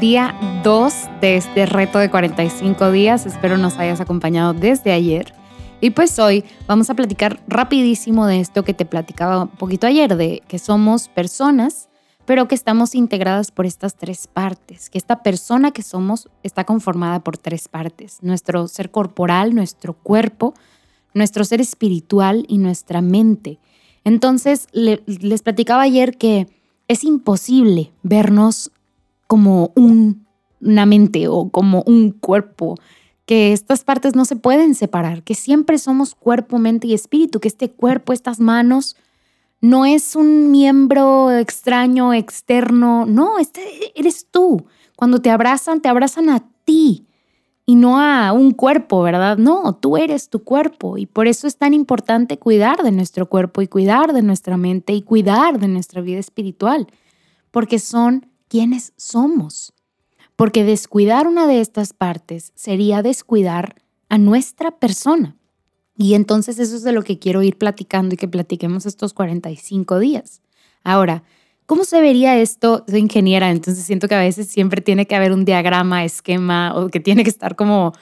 Día 2 de este reto de 45 días. Espero nos hayas acompañado desde ayer. Y pues hoy vamos a platicar rapidísimo de esto que te platicaba un poquito ayer, de que somos personas, pero que estamos integradas por estas tres partes, que esta persona que somos está conformada por tres partes, nuestro ser corporal, nuestro cuerpo, nuestro ser espiritual y nuestra mente. Entonces, les platicaba ayer que es imposible vernos como una mente o como un cuerpo que estas partes no se pueden separar, que siempre somos cuerpo, mente y espíritu, que este cuerpo, estas manos, no es un miembro extraño, externo, no, este eres tú. Cuando te abrazan, te abrazan a ti y no a un cuerpo, ¿verdad? No, tú eres tu cuerpo y por eso es tan importante cuidar de nuestro cuerpo y cuidar de nuestra mente y cuidar de nuestra vida espiritual, porque son quienes somos porque descuidar una de estas partes sería descuidar a nuestra persona. Y entonces eso es de lo que quiero ir platicando y que platiquemos estos 45 días. Ahora, ¿cómo se vería esto? Soy ingeniera, entonces siento que a veces siempre tiene que haber un diagrama, esquema, o que tiene que estar como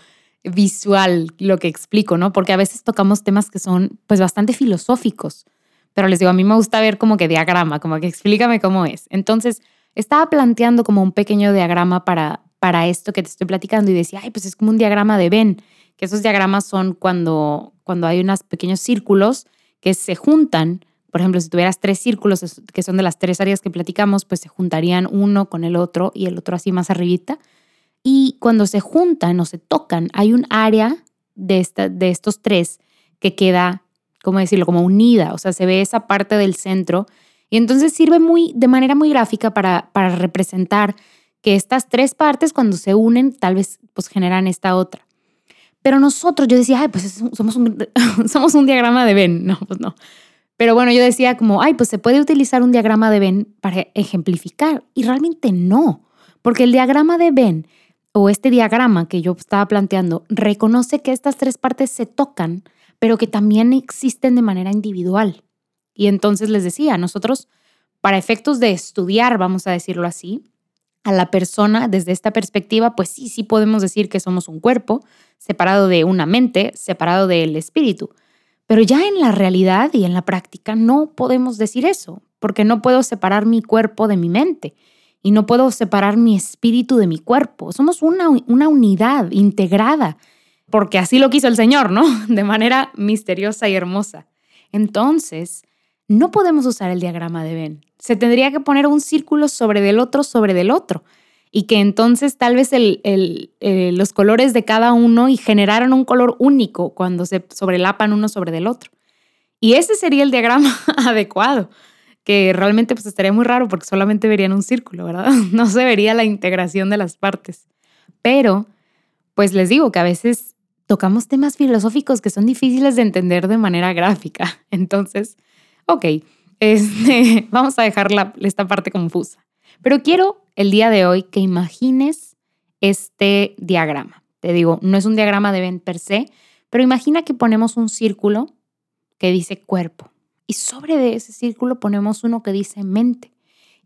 visual lo que explico, ¿no? Porque a veces tocamos temas que son pues bastante filosóficos, pero les digo, a mí me gusta ver como que diagrama, como que explícame cómo es. Entonces, estaba planteando como un pequeño diagrama para, para esto que te estoy platicando y decía, ay, pues es como un diagrama de Venn, que esos diagramas son cuando, cuando hay unos pequeños círculos que se juntan. Por ejemplo, si tuvieras tres círculos que son de las tres áreas que platicamos, pues se juntarían uno con el otro y el otro así más arribita. Y cuando se juntan o se tocan, hay un área de, esta, de estos tres que queda, ¿cómo decirlo?, como unida. O sea, se ve esa parte del centro y entonces sirve muy, de manera muy gráfica para, para representar que estas tres partes cuando se unen tal vez pues generan esta otra. Pero nosotros, yo decía, ay, pues somos un, somos un diagrama de Venn. No, pues no. Pero bueno, yo decía como, ay, pues se puede utilizar un diagrama de Venn para ejemplificar. Y realmente no, porque el diagrama de Venn o este diagrama que yo estaba planteando reconoce que estas tres partes se tocan, pero que también existen de manera individual. Y entonces les decía, nosotros, para efectos de estudiar, vamos a decirlo así, a la persona desde esta perspectiva, pues sí, sí podemos decir que somos un cuerpo separado de una mente, separado del espíritu. Pero ya en la realidad y en la práctica no podemos decir eso, porque no puedo separar mi cuerpo de mi mente y no puedo separar mi espíritu de mi cuerpo. Somos una, una unidad integrada, porque así lo quiso el Señor, ¿no? De manera misteriosa y hermosa. Entonces, no podemos usar el diagrama de Venn. Se tendría que poner un círculo sobre del otro sobre del otro y que entonces tal vez eh, los colores de cada uno y generaran un color único cuando se sobrelapan uno sobre del otro. Y ese sería el diagrama adecuado, que realmente pues estaría muy raro porque solamente verían un círculo, ¿verdad? No se vería la integración de las partes. Pero, pues les digo que a veces tocamos temas filosóficos que son difíciles de entender de manera gráfica. Entonces, ok, este, vamos a dejar esta parte confusa. Pero quiero el día de hoy que imagines este diagrama. Te digo, no es un diagrama de Venn per se, pero imagina que ponemos un círculo que dice cuerpo y sobre de ese círculo ponemos uno que dice mente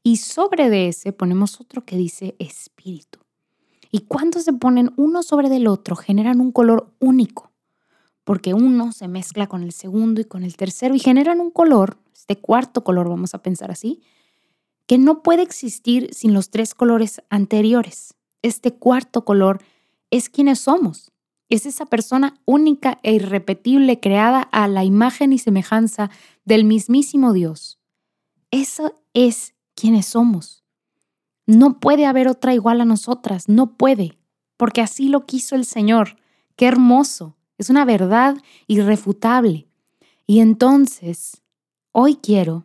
y sobre de ese ponemos otro que dice espíritu. Y cuando se ponen uno sobre del otro generan un color único porque uno se mezcla con el segundo y con el tercero y generan un color, este cuarto color vamos a pensar así, que no puede existir sin los tres colores anteriores. Este cuarto color es quienes somos. Es esa persona única e irrepetible creada a la imagen y semejanza del mismísimo Dios. Eso es quienes somos. No puede haber otra igual a nosotras, no puede, porque así lo quiso el Señor. Qué hermoso. Es una verdad irrefutable. Y entonces, hoy quiero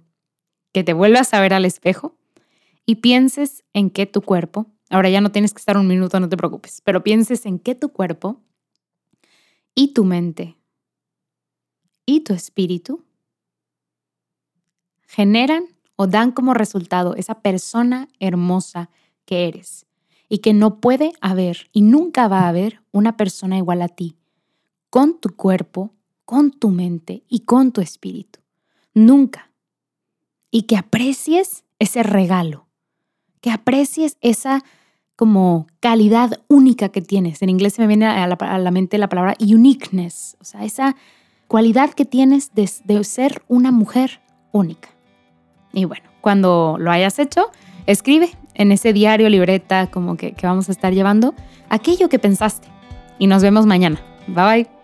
que te vuelvas a ver al espejo y pienses en que tu cuerpo, ahora ya no tienes que estar un minuto, no te preocupes, pero pienses en que tu cuerpo y tu mente y tu espíritu generan o dan como resultado esa persona hermosa que eres y que no puede haber y nunca va a haber una persona igual a ti con tu cuerpo, con tu mente y con tu espíritu. Nunca. y que aprecies ese regalo, que aprecies esa como calidad única que tienes. En inglés se me viene a la, mente la palabra uniqueness, o sea, esa cualidad que tienes de, ser una mujer única. Y bueno, cuando lo hayas hecho, escribe en ese diario, libreta, como que, que vamos a estar llevando, aquello que pensaste. Y nos vemos mañana. Bye bye.